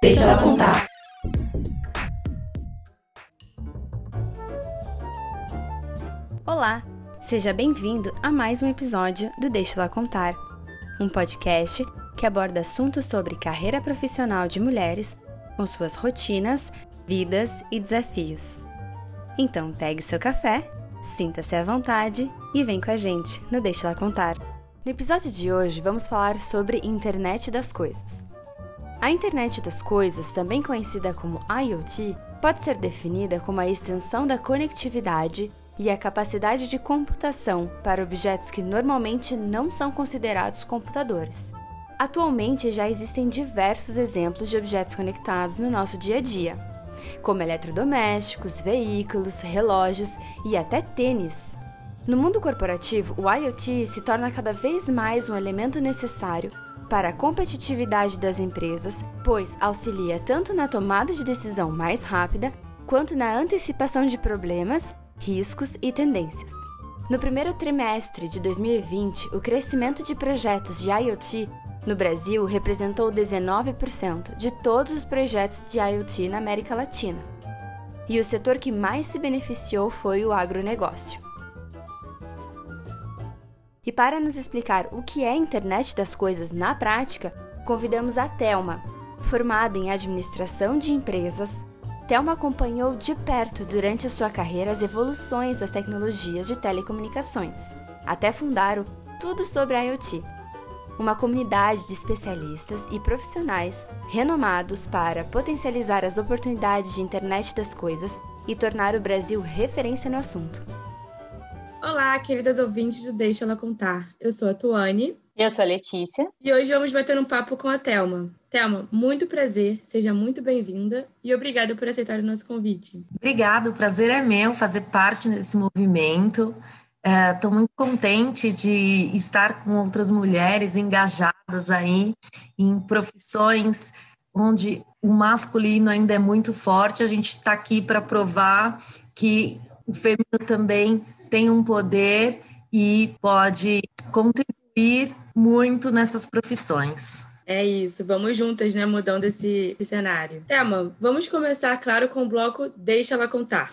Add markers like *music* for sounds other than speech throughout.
Deixa ela contar. Olá, seja bem-vindo a mais um episódio do Deixa ela contar, um podcast que aborda assuntos sobre carreira profissional de mulheres, com suas rotinas, vidas e desafios. Então, pegue seu café, sinta-se à vontade e vem com a gente no Deixa ela contar. No episódio de hoje, vamos falar sobre internet das coisas. A internet das coisas, também conhecida como IoT, pode ser definida como a extensão da conectividade e a capacidade de computação para objetos que normalmente não são considerados computadores. Atualmente já existem diversos exemplos de objetos conectados no nosso dia a dia, como eletrodomésticos, veículos, relógios e até tênis. No mundo corporativo, o IoT se torna cada vez mais um elemento necessário para a competitividade das empresas, pois auxilia tanto na tomada de decisão mais rápida, quanto na antecipação de problemas, riscos e tendências. No primeiro trimestre de 2020, o crescimento de projetos de IoT no Brasil representou 19% de todos os projetos de IoT na América Latina. E o setor que mais se beneficiou foi o agronegócio. E para nos explicar o que é a internet das coisas na prática, convidamos a Telma. Formada em administração de empresas, Telma acompanhou de perto durante a sua carreira as evoluções das tecnologias de telecomunicações, até fundar o Tudo sobre IoT, uma comunidade de especialistas e profissionais renomados para potencializar as oportunidades de internet das coisas e tornar o Brasil referência no assunto. Olá, queridas ouvintes do Deixa Ela Contar. Eu sou a Tuane. E eu sou a Letícia. E hoje vamos bater um papo com a Thelma. Thelma, muito prazer, seja muito bem-vinda e obrigada por aceitar o nosso convite. Obrigada, o prazer é meu fazer parte desse movimento. Estou é, muito contente de estar com outras mulheres engajadas aí em profissões onde o masculino ainda é muito forte. A gente está aqui para provar que o feminino também tem um poder e pode contribuir muito nessas profissões. É isso, vamos juntas, né, mudando esse, esse cenário. Tema, vamos começar, claro, com o bloco Deixa Ela Contar.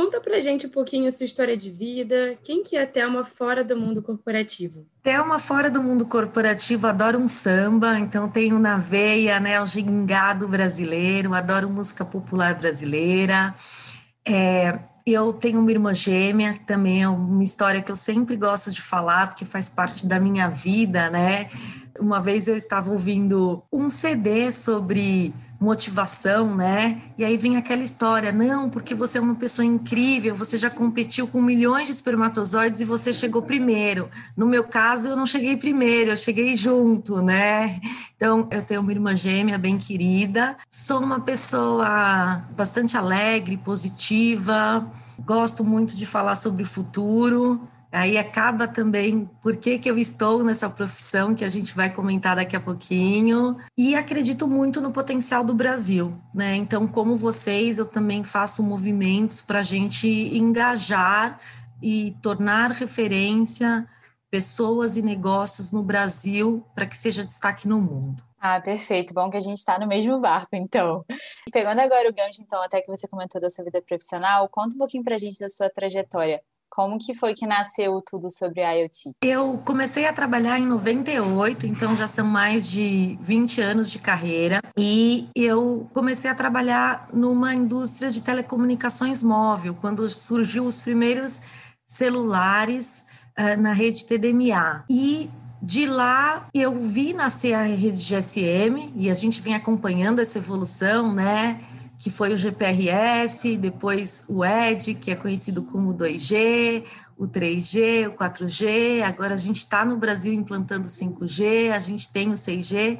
Conta pra gente um pouquinho a sua história de vida. Quem que é a Thelma fora do mundo corporativo? Thelma fora do mundo corporativo, adoro um samba, então tenho na veia né, o gingado brasileiro, adoro música popular brasileira. É, eu tenho uma irmã gêmea, também é uma história que eu sempre gosto de falar, porque faz parte da minha vida, né? Uma vez eu estava ouvindo um CD sobre motivação, né? E aí vem aquela história, não, porque você é uma pessoa incrível, você já competiu com milhões de espermatozoides e você chegou primeiro. No meu caso, eu não cheguei primeiro, eu cheguei junto, né? Então, eu tenho uma irmã gêmea bem querida, sou uma pessoa bastante alegre, positiva, gosto muito de falar sobre o futuro. Aí acaba também por que, que eu estou nessa profissão, que a gente vai comentar daqui a pouquinho. E acredito muito no potencial do Brasil, né? Então, como vocês, eu também faço movimentos para a gente engajar e tornar referência pessoas e negócios no Brasil para que seja destaque no mundo. Ah, perfeito. Bom que a gente está no mesmo barco, então. E pegando agora o gancho, então, até que você comentou da sua vida profissional, conta um pouquinho para a gente da sua trajetória. Como que foi que nasceu tudo sobre IoT? Eu comecei a trabalhar em 98, então já são mais de 20 anos de carreira, e eu comecei a trabalhar numa indústria de telecomunicações móvel, quando surgiu os primeiros celulares uh, na rede TDMA. E de lá eu vi nascer a rede GSM e a gente vem acompanhando essa evolução, né? Que foi o GPRS, depois o ED, que é conhecido como 2G, o 3G, o 4G. Agora a gente está no Brasil implantando 5G, a gente tem o 6G.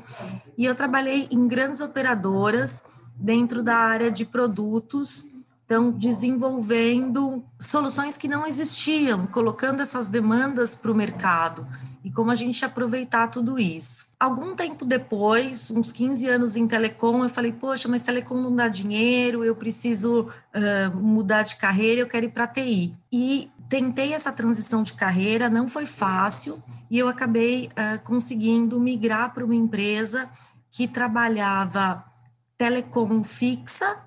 E eu trabalhei em grandes operadoras dentro da área de produtos, então desenvolvendo soluções que não existiam, colocando essas demandas para o mercado e como a gente aproveitar tudo isso. Algum tempo depois, uns 15 anos em telecom, eu falei, poxa, mas telecom não dá dinheiro, eu preciso uh, mudar de carreira, eu quero ir para TI. E tentei essa transição de carreira, não foi fácil, e eu acabei uh, conseguindo migrar para uma empresa que trabalhava telecom fixa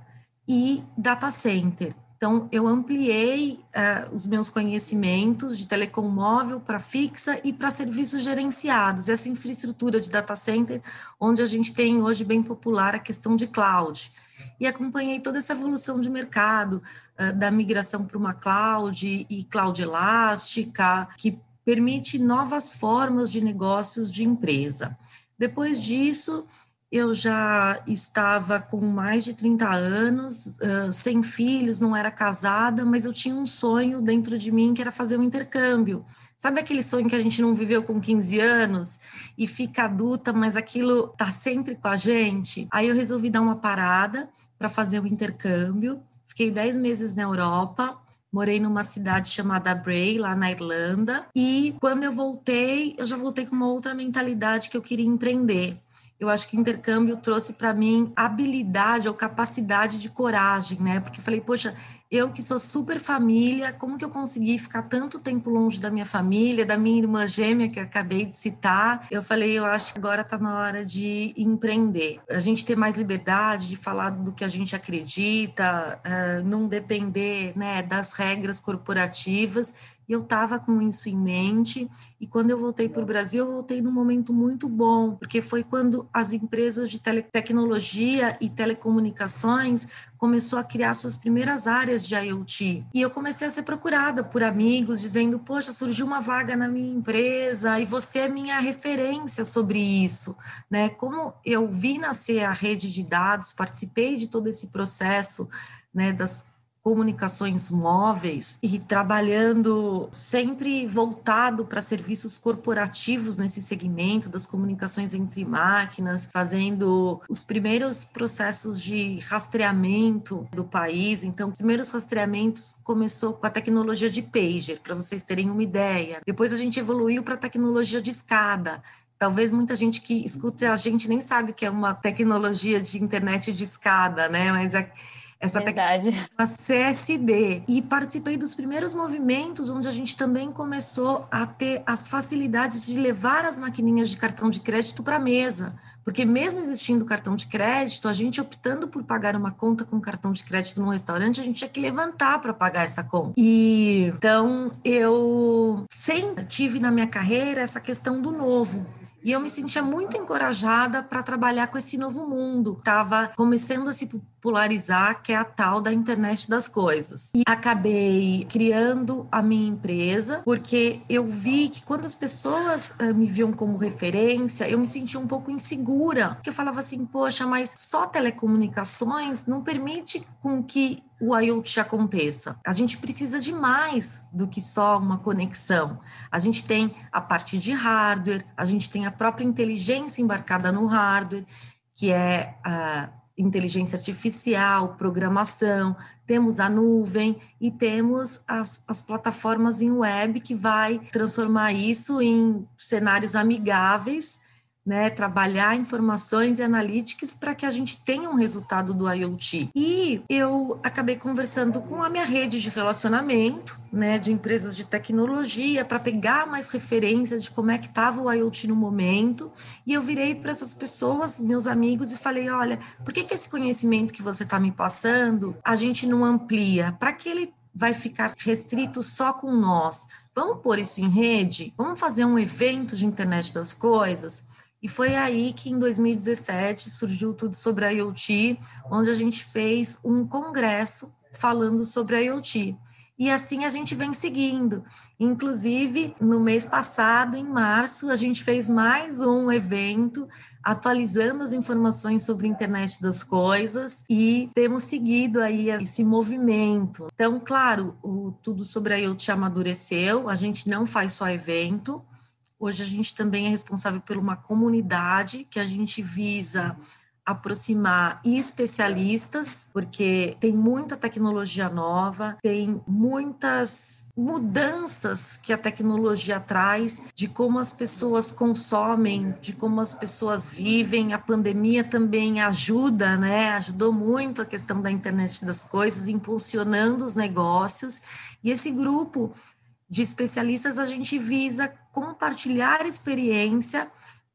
e data center. Então, eu ampliei uh, os meus conhecimentos de telecom móvel para fixa e para serviços gerenciados, essa infraestrutura de data center, onde a gente tem hoje bem popular a questão de cloud. E acompanhei toda essa evolução de mercado, uh, da migração para uma cloud e cloud elástica, que permite novas formas de negócios de empresa. Depois disso, eu já estava com mais de 30 anos, uh, sem filhos, não era casada, mas eu tinha um sonho dentro de mim que era fazer um intercâmbio. Sabe aquele sonho que a gente não viveu com 15 anos e fica adulta, mas aquilo tá sempre com a gente? Aí eu resolvi dar uma parada para fazer o um intercâmbio. Fiquei 10 meses na Europa, morei numa cidade chamada Bray, lá na Irlanda, e quando eu voltei, eu já voltei com uma outra mentalidade que eu queria empreender eu acho que o intercâmbio trouxe para mim habilidade ou capacidade de coragem, né? Porque falei, poxa, eu que sou super família, como que eu consegui ficar tanto tempo longe da minha família, da minha irmã gêmea que eu acabei de citar? Eu falei, eu acho que agora está na hora de empreender. A gente ter mais liberdade de falar do que a gente acredita, uh, não depender né, das regras corporativas eu estava com isso em mente. E quando eu voltei para o Brasil, eu voltei num momento muito bom, porque foi quando as empresas de tecnologia e telecomunicações começou a criar suas primeiras áreas de IoT. E eu comecei a ser procurada por amigos, dizendo: Poxa, surgiu uma vaga na minha empresa e você é minha referência sobre isso. Né? Como eu vi nascer a rede de dados, participei de todo esse processo né, das comunicações móveis e trabalhando sempre voltado para serviços corporativos nesse segmento das comunicações entre máquinas, fazendo os primeiros processos de rastreamento do país. Então, os primeiros rastreamentos começou com a tecnologia de pager, para vocês terem uma ideia. Depois a gente evoluiu para a tecnologia de escada, talvez muita gente que escuta a gente nem sabe que é uma tecnologia de internet de escada, né? Mas é essa Verdade. a CSD. E participei dos primeiros movimentos onde a gente também começou a ter as facilidades de levar as maquininhas de cartão de crédito para a mesa. Porque mesmo existindo cartão de crédito, a gente optando por pagar uma conta com cartão de crédito num restaurante, a gente tinha que levantar para pagar essa conta. E então eu sempre tive na minha carreira essa questão do novo. E eu me sentia muito encorajada para trabalhar com esse novo mundo. Estava começando a se popularizar, que é a tal da internet das coisas. E acabei criando a minha empresa, porque eu vi que quando as pessoas uh, me viam como referência, eu me sentia um pouco insegura, porque eu falava assim, poxa, mas só telecomunicações não permite com que o IoT aconteça. A gente precisa de mais do que só uma conexão. A gente tem a parte de hardware, a gente tem a própria inteligência embarcada no hardware, que é a inteligência artificial, programação, temos a nuvem e temos as, as plataformas em web que vai transformar isso em cenários amigáveis né, trabalhar informações e analíticas para que a gente tenha um resultado do IoT. E eu acabei conversando com a minha rede de relacionamento, né, de empresas de tecnologia, para pegar mais referência de como é que estava o IoT no momento. E eu virei para essas pessoas, meus amigos, e falei: olha, por que, que esse conhecimento que você está me passando, a gente não amplia? Para que ele vai ficar restrito só com nós? Vamos pôr isso em rede? Vamos fazer um evento de internet das coisas? E foi aí que em 2017 surgiu tudo sobre a IoT, onde a gente fez um congresso falando sobre a IoT. E assim a gente vem seguindo. Inclusive, no mês passado, em março, a gente fez mais um evento atualizando as informações sobre a internet das coisas e temos seguido aí esse movimento. Então, claro, o tudo sobre a IoT amadureceu, a gente não faz só evento, Hoje a gente também é responsável por uma comunidade que a gente visa aproximar especialistas, porque tem muita tecnologia nova, tem muitas mudanças que a tecnologia traz de como as pessoas consomem, de como as pessoas vivem. A pandemia também ajuda, né? Ajudou muito a questão da internet das coisas, impulsionando os negócios. E esse grupo de especialistas, a gente visa compartilhar experiência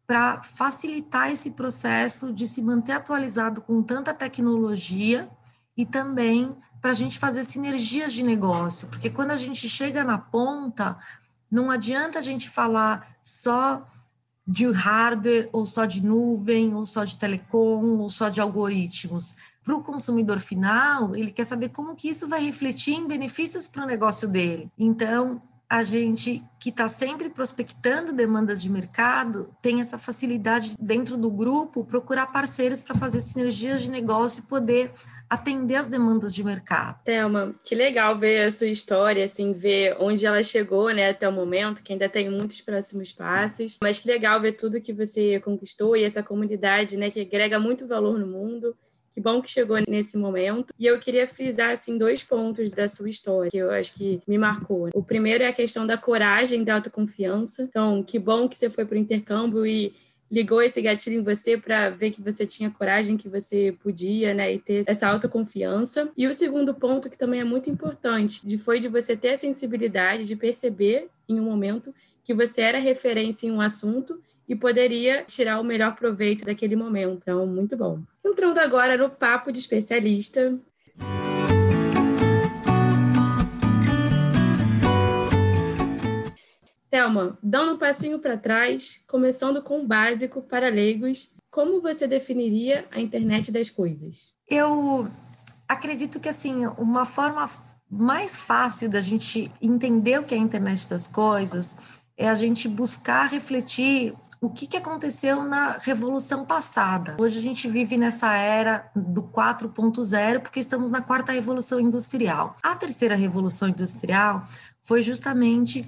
para facilitar esse processo de se manter atualizado com tanta tecnologia e também para a gente fazer sinergias de negócio, porque quando a gente chega na ponta, não adianta a gente falar só de hardware, ou só de nuvem, ou só de telecom, ou só de algoritmos. Para o consumidor final, ele quer saber como que isso vai refletir em benefícios para o negócio dele. Então, a gente que está sempre prospectando demandas de mercado tem essa facilidade dentro do grupo procurar parceiros para fazer sinergias de negócio e poder atender as demandas de mercado. Thelma, que legal ver a sua história, assim, ver onde ela chegou, né, até o momento, que ainda tem muitos próximos passos, mas que legal ver tudo que você conquistou e essa comunidade, né, que agrega muito valor no mundo. Que bom que chegou nesse momento. E eu queria frisar assim dois pontos da sua história que eu acho que me marcou. O primeiro é a questão da coragem, da autoconfiança. Então, que bom que você foi para o intercâmbio e ligou esse gatilho em você para ver que você tinha coragem, que você podia, né, e ter essa autoconfiança. E o segundo ponto que também é muito importante, de foi de você ter a sensibilidade de perceber em um momento que você era referência em um assunto e poderia tirar o melhor proveito daquele momento. Então, muito bom. Entrando agora no papo de especialista, Thelma, dando um passinho para trás, começando com o básico para leigos, como você definiria a internet das coisas? Eu acredito que assim, uma forma mais fácil da gente entender o que é a internet das coisas é a gente buscar refletir o que, que aconteceu na revolução passada. Hoje a gente vive nessa era do 4.0 porque estamos na quarta revolução industrial. A terceira revolução industrial foi justamente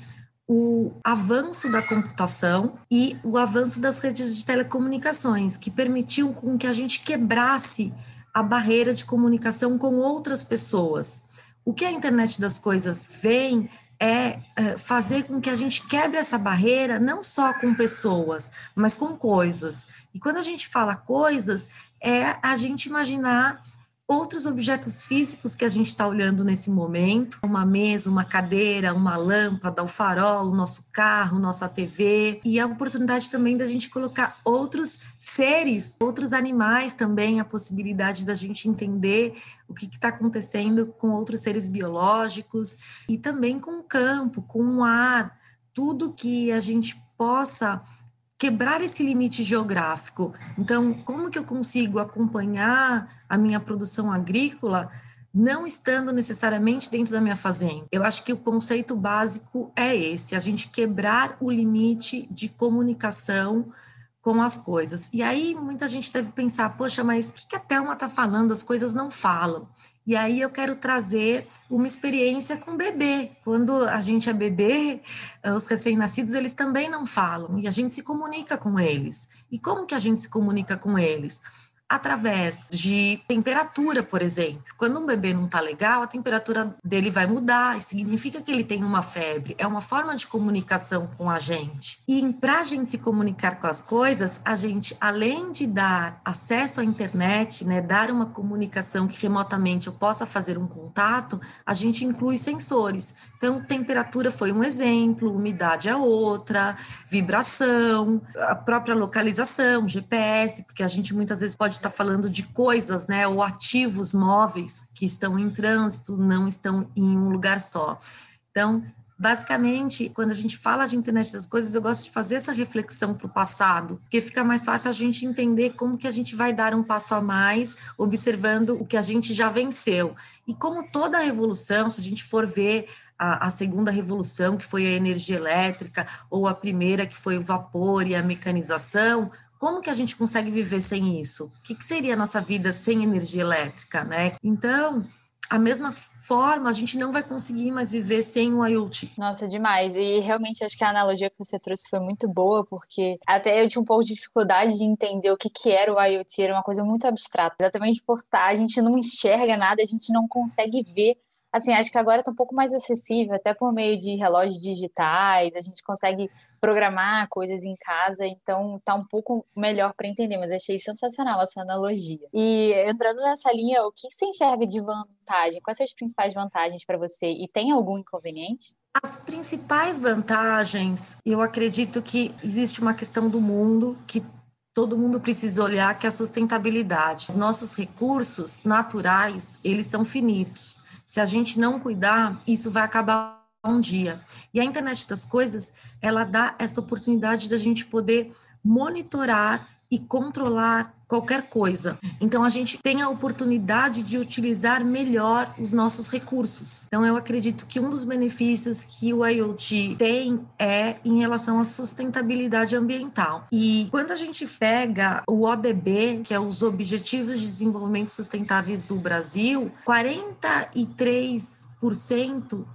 o avanço da computação e o avanço das redes de telecomunicações, que permitiu com que a gente quebrasse a barreira de comunicação com outras pessoas. O que a internet das coisas vem é, é fazer com que a gente quebre essa barreira não só com pessoas, mas com coisas. E quando a gente fala coisas, é a gente imaginar outros objetos físicos que a gente está olhando nesse momento, uma mesa, uma cadeira, uma lâmpada, o farol, o nosso carro, nossa TV, e a oportunidade também da gente colocar outros seres, outros animais também, a possibilidade da gente entender o que está acontecendo com outros seres biológicos. E também com o campo, com o ar, tudo que a gente possa quebrar esse limite geográfico. Então, como que eu consigo acompanhar a minha produção agrícola não estando necessariamente dentro da minha fazenda? Eu acho que o conceito básico é esse, a gente quebrar o limite de comunicação com as coisas. E aí muita gente deve pensar, poxa, mas o que a Thelma está falando? As coisas não falam. E aí eu quero trazer uma experiência com bebê. Quando a gente é bebê, eh, os recém-nascidos, eles também não falam, e a gente se comunica com eles. E como que a gente se comunica com eles? Através de temperatura, por exemplo. Quando um bebê não está legal, a temperatura dele vai mudar, e significa que ele tem uma febre. É uma forma de comunicação com a gente. E para a gente se comunicar com as coisas, a gente, além de dar acesso à internet, né, dar uma comunicação que remotamente eu possa fazer um contato, a gente inclui sensores. Então, temperatura foi um exemplo, umidade é outra, vibração, a própria localização, GPS, porque a gente muitas vezes pode está falando de coisas, né, ou ativos móveis que estão em trânsito, não estão em um lugar só. Então, basicamente, quando a gente fala de internet das coisas, eu gosto de fazer essa reflexão para o passado, porque fica mais fácil a gente entender como que a gente vai dar um passo a mais, observando o que a gente já venceu. E como toda a revolução, se a gente for ver a, a, segunda revolução, que foi a energia elétrica, ou a primeira, que foi o vapor e a mecanização, como que a gente consegue viver sem isso? O que, que seria a nossa vida sem energia elétrica, né? Então, a mesma forma, a gente não vai conseguir mais viver sem o IoT. Nossa, demais. E realmente acho que a analogia que você trouxe foi muito boa, porque até eu tinha um pouco de dificuldade de entender o que, que era o IoT, era uma coisa muito abstrata. Exatamente por estar, tá, a gente não enxerga nada, a gente não consegue ver assim, acho que agora está um pouco mais acessível, até por meio de relógios digitais, a gente consegue programar coisas em casa, então está um pouco melhor para entender, mas achei sensacional a sua analogia. E entrando nessa linha, o que você enxerga de vantagem? Quais são as principais vantagens para você? E tem algum inconveniente? As principais vantagens, eu acredito que existe uma questão do mundo que todo mundo precisa olhar que é a sustentabilidade. Os nossos recursos naturais, eles são finitos. Se a gente não cuidar, isso vai acabar um dia. E a internet das coisas, ela dá essa oportunidade da gente poder monitorar e controlar qualquer coisa. Então a gente tem a oportunidade de utilizar melhor os nossos recursos. Então eu acredito que um dos benefícios que o IoT tem é em relação à sustentabilidade ambiental. E quando a gente pega o ODB, que é os Objetivos de Desenvolvimento Sustentáveis do Brasil, 43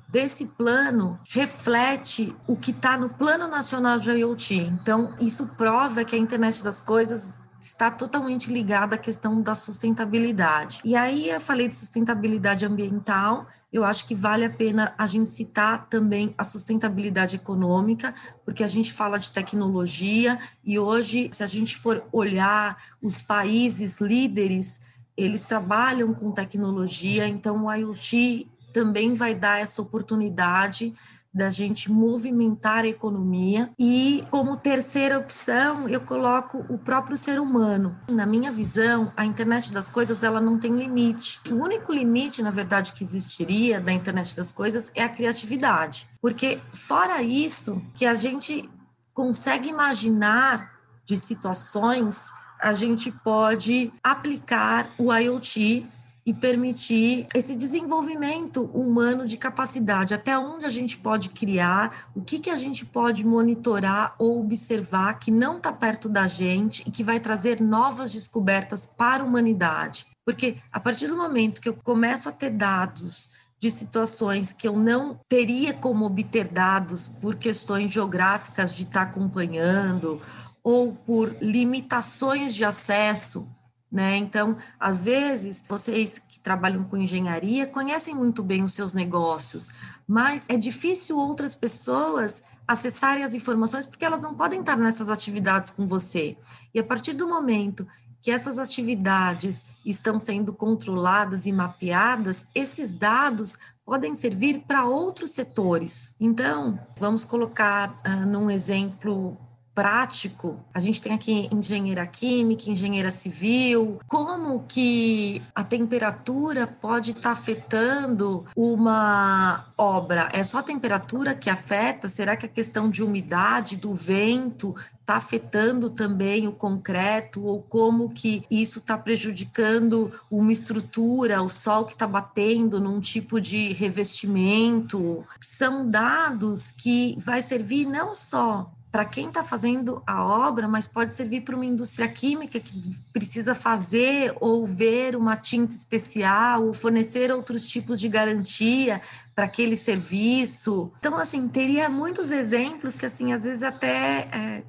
desse plano reflete o que está no Plano Nacional de IoT. Então, isso prova que a internet das coisas está totalmente ligada à questão da sustentabilidade. E aí eu falei de sustentabilidade ambiental, eu acho que vale a pena a gente citar também a sustentabilidade econômica, porque a gente fala de tecnologia e hoje, se a gente for olhar os países líderes, eles trabalham com tecnologia, então o IoT também vai dar essa oportunidade da gente movimentar a economia. E como terceira opção, eu coloco o próprio ser humano. Na minha visão, a internet das coisas ela não tem limite. O único limite, na verdade, que existiria da internet das coisas é a criatividade. Porque fora isso, que a gente consegue imaginar de situações, a gente pode aplicar o IoT e permitir esse desenvolvimento humano de capacidade, até onde a gente pode criar, o que, que a gente pode monitorar ou observar que não está perto da gente e que vai trazer novas descobertas para a humanidade. Porque a partir do momento que eu começo a ter dados de situações que eu não teria como obter dados por questões geográficas de estar tá acompanhando ou por limitações de acesso né? Então, às vezes, vocês que trabalham com engenharia conhecem muito bem os seus negócios, mas é difícil outras pessoas acessarem as informações porque elas não podem estar nessas atividades com você. E a partir do momento que essas atividades estão sendo controladas e mapeadas, esses dados podem servir para outros setores. Então, vamos colocar uh, num exemplo prático, a gente tem aqui engenheira química, engenheira civil, como que a temperatura pode estar tá afetando uma obra? É só a temperatura que afeta? Será que a questão de umidade, do vento, está afetando também o concreto ou como que isso está prejudicando uma estrutura, o sol que está batendo num tipo de revestimento. São dados que vai servir não só para quem está fazendo a obra, mas pode servir para uma indústria química que precisa fazer ou ver uma tinta especial ou fornecer outros tipos de garantia para aquele serviço. Então, assim, teria muitos exemplos que, assim, às vezes até é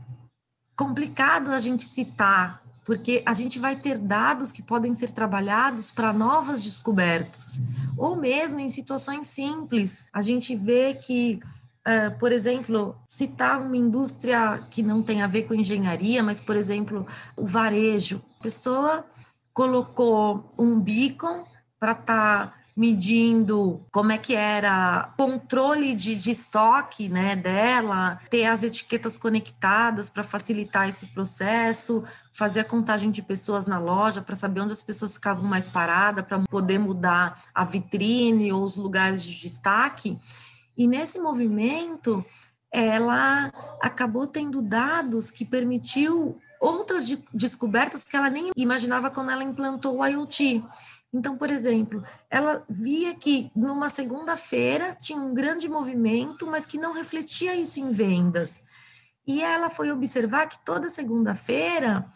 complicado a gente citar, porque a gente vai ter dados que podem ser trabalhados para novas descobertas, ou mesmo em situações simples. A gente vê que Uh, por exemplo, citar uma indústria que não tem a ver com engenharia, mas, por exemplo, o varejo. A pessoa colocou um beacon para estar tá medindo como é que era controle de, de estoque né, dela, ter as etiquetas conectadas para facilitar esse processo, fazer a contagem de pessoas na loja para saber onde as pessoas ficavam mais paradas, para poder mudar a vitrine ou os lugares de destaque. E nesse movimento, ela acabou tendo dados que permitiu outras de descobertas que ela nem imaginava quando ela implantou o IoT. Então, por exemplo, ela via que numa segunda-feira tinha um grande movimento, mas que não refletia isso em vendas. E ela foi observar que toda segunda-feira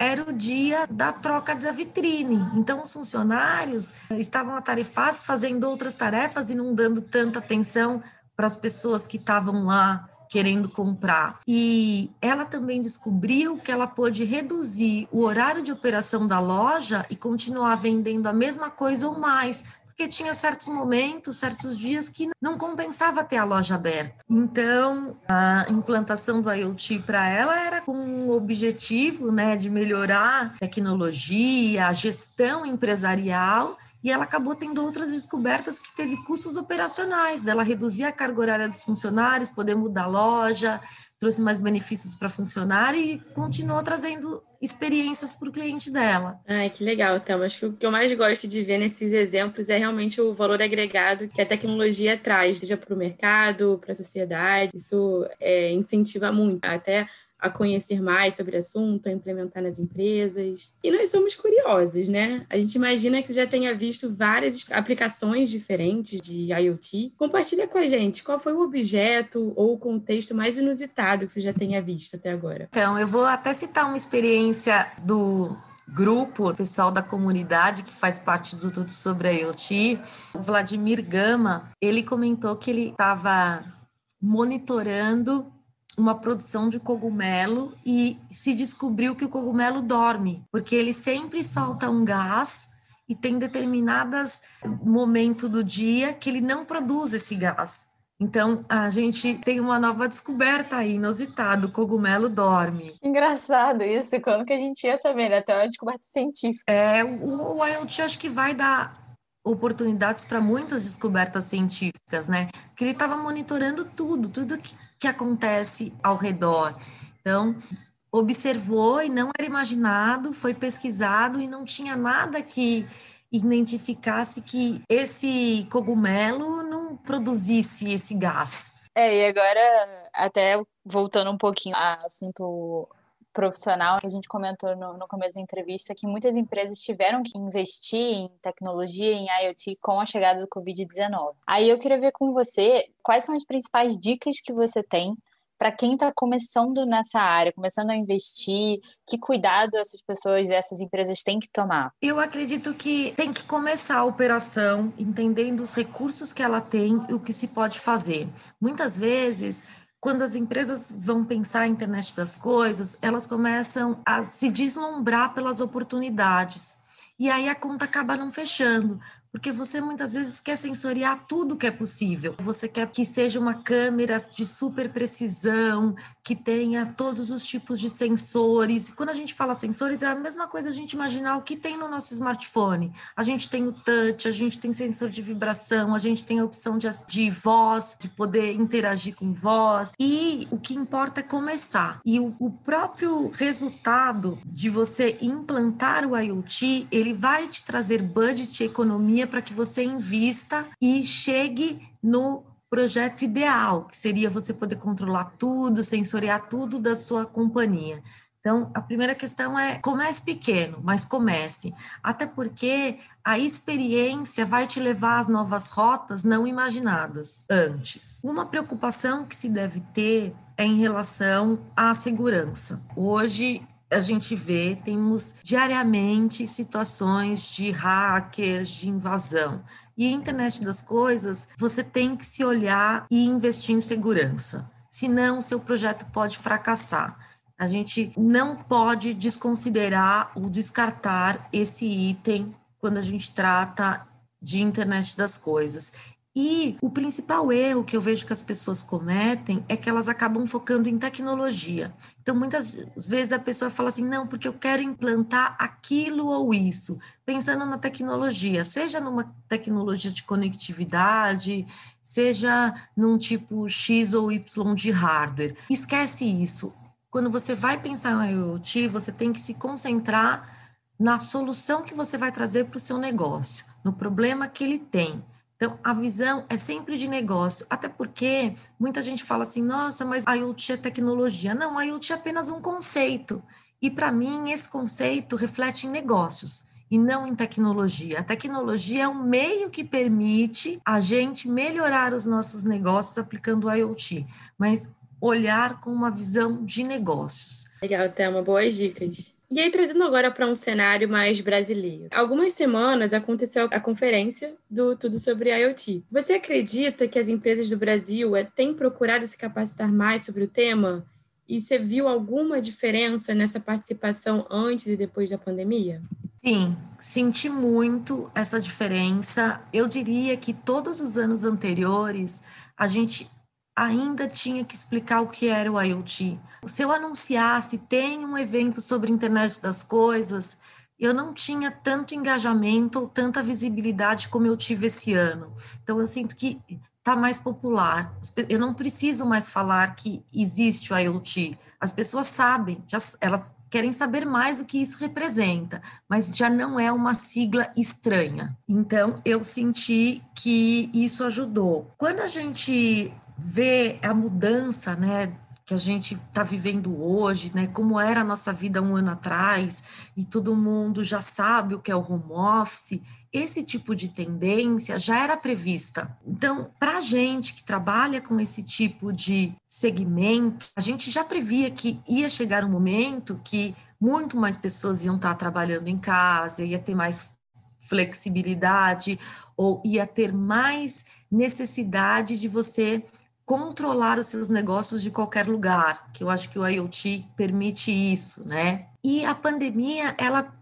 era o dia da troca da vitrine. Então, os funcionários estavam atarefados fazendo outras tarefas e não dando tanta atenção para as pessoas que estavam lá querendo comprar. E ela também descobriu que ela pôde reduzir o horário de operação da loja e continuar vendendo a mesma coisa ou mais, porque tinha certos momentos, certos dias que não compensava ter a loja aberta. Então, a implantação do IoT para ela era com o objetivo né, de melhorar a tecnologia, a gestão empresarial e ela acabou tendo outras descobertas que teve custos operacionais, dela reduzir a carga horária dos funcionários, poder mudar a loja, trouxe mais benefícios para funcionário e continuou trazendo experiências para o cliente dela. Ai, que legal, Thelma. Acho que o que eu mais gosto de ver nesses exemplos é realmente o valor agregado que a tecnologia traz, seja para o mercado, para a sociedade. Isso é, incentiva muito. Até a conhecer mais sobre o assunto, a implementar nas empresas. E nós somos curiosos, né? A gente imagina que já tenha visto várias aplicações diferentes de IoT. Compartilha com a gente qual foi o objeto ou o contexto mais inusitado que você já tenha visto até agora. Então, eu vou até citar uma experiência do grupo, pessoal da comunidade que faz parte do Tudo sobre a IoT, o Vladimir Gama, ele comentou que ele estava monitorando uma produção de cogumelo e se descobriu que o cogumelo dorme, porque ele sempre solta um gás e tem determinados momentos do dia que ele não produz esse gás. Então, a gente tem uma nova descoberta aí, inusitado, o cogumelo dorme. Engraçado isso, quando que a gente ia saber, né? Até uma descoberta científica. É, o, IoT acho que vai dar oportunidades para muitas descobertas científicas, né? Que ele estava monitorando tudo, tudo que, que acontece ao redor. Então, observou e não era imaginado, foi pesquisado e não tinha nada que identificasse que esse cogumelo não produzisse esse gás. É, e agora, até voltando um pouquinho ao assunto profissional que a gente comentou no, no, começo da entrevista que muitas empresas tiveram que investir em tecnologia, em IoT com a chegada do Covid-19. Aí eu queria ver com você quais são as principais dicas que você tem para quem está começando nessa área, começando a investir, que cuidado essas pessoas, essas empresas têm que tomar? Eu acredito que tem que começar a operação entendendo os recursos que ela tem e o que se pode fazer. Muitas vezes quando as empresas vão pensar a internet das coisas, elas começam a se deslumbrar pelas oportunidades. E aí a conta acaba não fechando, porque você muitas vezes quer sensoriar tudo que é possível. Você quer que seja uma câmera de super precisão, que tenha todos os tipos de sensores. E quando a gente fala sensores, é a mesma coisa a gente imaginar o que tem no nosso smartphone. A gente tem o touch, a gente tem sensor de vibração, a gente tem a opção de, de voz, de poder interagir com voz. E o que importa é começar. E o, o próprio resultado de você implantar o IoT, ele vai te trazer budget e para que você invista e chegue no projeto ideal, que seria você poder controlar tudo, sensoriar tudo da sua companhia. Então, a primeira questão é comece pequeno, mas comece. Até porque a experiência vai te levar às novas rotas não imaginadas antes. Uma preocupação que se deve ter é em relação à segurança. Hoje, a gente vê, temos diariamente situações de hackers, de invasão. E a internet das coisas, você tem que se olhar e investir em segurança. Senão, o seu projeto pode fracassar. A gente não pode desconsiderar ou descartar esse item quando a gente trata de internet das coisas. E o principal erro que eu vejo que as pessoas cometem é que elas acabam focando em tecnologia. Então, muitas vezes a pessoa fala assim: não, porque eu quero implantar aquilo ou isso, pensando na tecnologia, seja numa tecnologia de conectividade, seja num tipo X ou Y de hardware. Esquece isso. Quando você vai pensar no IoT, você tem que se concentrar na solução que você vai trazer para o seu negócio, no problema que ele tem. Então, a visão é sempre de negócio, até porque muita gente fala assim: nossa, mas IoT é tecnologia. Não, IoT é apenas um conceito. E para mim, esse conceito reflete em negócios e não em tecnologia. A tecnologia é um meio que permite a gente melhorar os nossos negócios aplicando o IoT, mas olhar com uma visão de negócios. Legal, Thelma, boas dicas. E aí, trazendo agora para um cenário mais brasileiro. Algumas semanas aconteceu a conferência do Tudo sobre IoT. Você acredita que as empresas do Brasil eh, têm procurado se capacitar mais sobre o tema? E você viu alguma diferença nessa participação antes e depois da pandemia? Sim, senti muito essa diferença. Eu diria que todos os anos anteriores a gente ainda tinha que explicar o que era o IoT. Se eu anunciasse, tem um evento sobre internet das coisas, eu não tinha tanto engajamento ou tanta visibilidade como eu tive esse ano. Então, eu sinto que está mais popular. Eu não preciso mais falar que existe o IoT. As pessoas sabem, já, elas querem saber mais o que isso representa, mas já não é uma sigla estranha. Então, eu senti que isso ajudou. Quando a gente vê a mudança, né, que a gente está vivendo hoje, né? Como era a nossa vida um ano atrás, e todo mundo já sabe o que é o home office, esse tipo de tendência já era prevista. Então, para a gente que trabalha com esse tipo de segmento, a gente já previa que ia chegar um momento que muito mais pessoas iam estar tá trabalhando em casa, ia ter mais flexibilidade, ou ia ter mais necessidade de você controlar os seus negócios de qualquer lugar, que eu acho que o IoT permite isso, né? E a pandemia, ela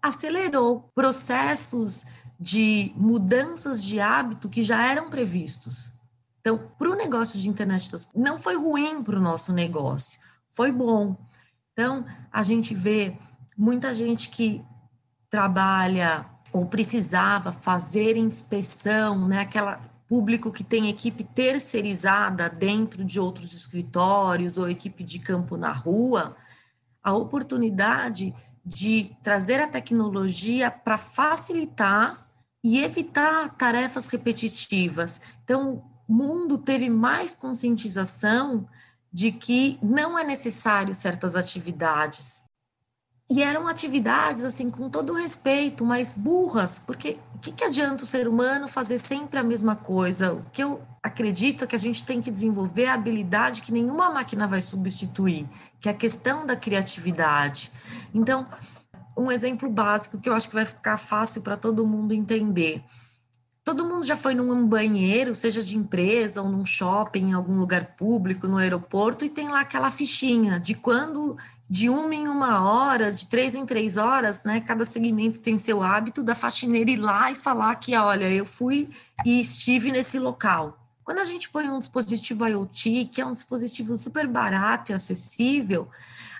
acelerou processos de mudanças de hábito que já eram previstos. Então, para o negócio de internet das não foi ruim para o nosso negócio, foi bom. Então, a gente vê muita gente que trabalha ou precisava fazer inspeção, né? Aquela público que tem equipe terceirizada dentro de outros escritórios ou equipe de campo na rua, a oportunidade de trazer a tecnologia para facilitar e evitar tarefas repetitivas. Então, o mundo teve mais conscientização de que não é necessário certas atividades. E eram atividades, assim, com todo respeito, mas burras, porque que, que adianta o ser humano fazer sempre a mesma coisa? O que eu acredito é que a gente tem que desenvolver a habilidade que nenhuma máquina vai substituir, que é a questão da criatividade. Então, um exemplo básico que eu acho que vai ficar fácil para todo mundo entender. Todo mundo já foi num banheiro, seja de empresa ou num shopping, em algum lugar público, no aeroporto, e tem lá aquela fichinha de quando de uma em uma hora, de três em três horas, né? Cada segmento tem seu hábito da faxineira ir lá e falar que, olha, eu fui e estive nesse local. Quando a gente põe um dispositivo IoT, que é um dispositivo super barato e acessível,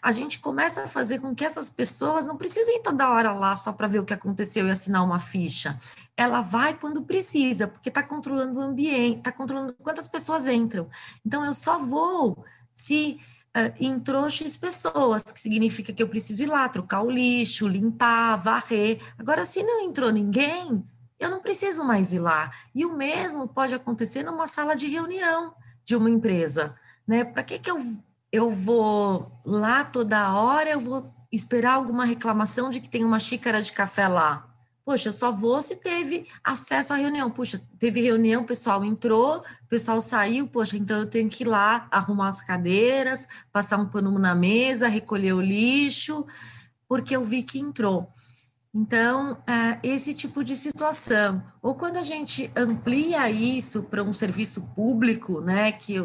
a gente começa a fazer com que essas pessoas não precisem toda hora lá só para ver o que aconteceu e assinar uma ficha. Ela vai quando precisa, porque está controlando o ambiente, está controlando quantas pessoas entram. Então, eu só vou se entrou X pessoas, que significa que eu preciso ir lá, trocar o lixo, limpar, varrer. Agora, se não entrou ninguém, eu não preciso mais ir lá. E o mesmo pode acontecer numa sala de reunião de uma empresa. Né? Para que, que eu, eu vou lá toda hora, eu vou esperar alguma reclamação de que tem uma xícara de café lá? Poxa, só vou se teve acesso à reunião. Puxa, teve reunião, o pessoal entrou, o pessoal saiu, poxa, então eu tenho que ir lá arrumar as cadeiras, passar um pano na mesa, recolher o lixo, porque eu vi que entrou. Então, é, esse tipo de situação. Ou quando a gente amplia isso para um serviço público, né, que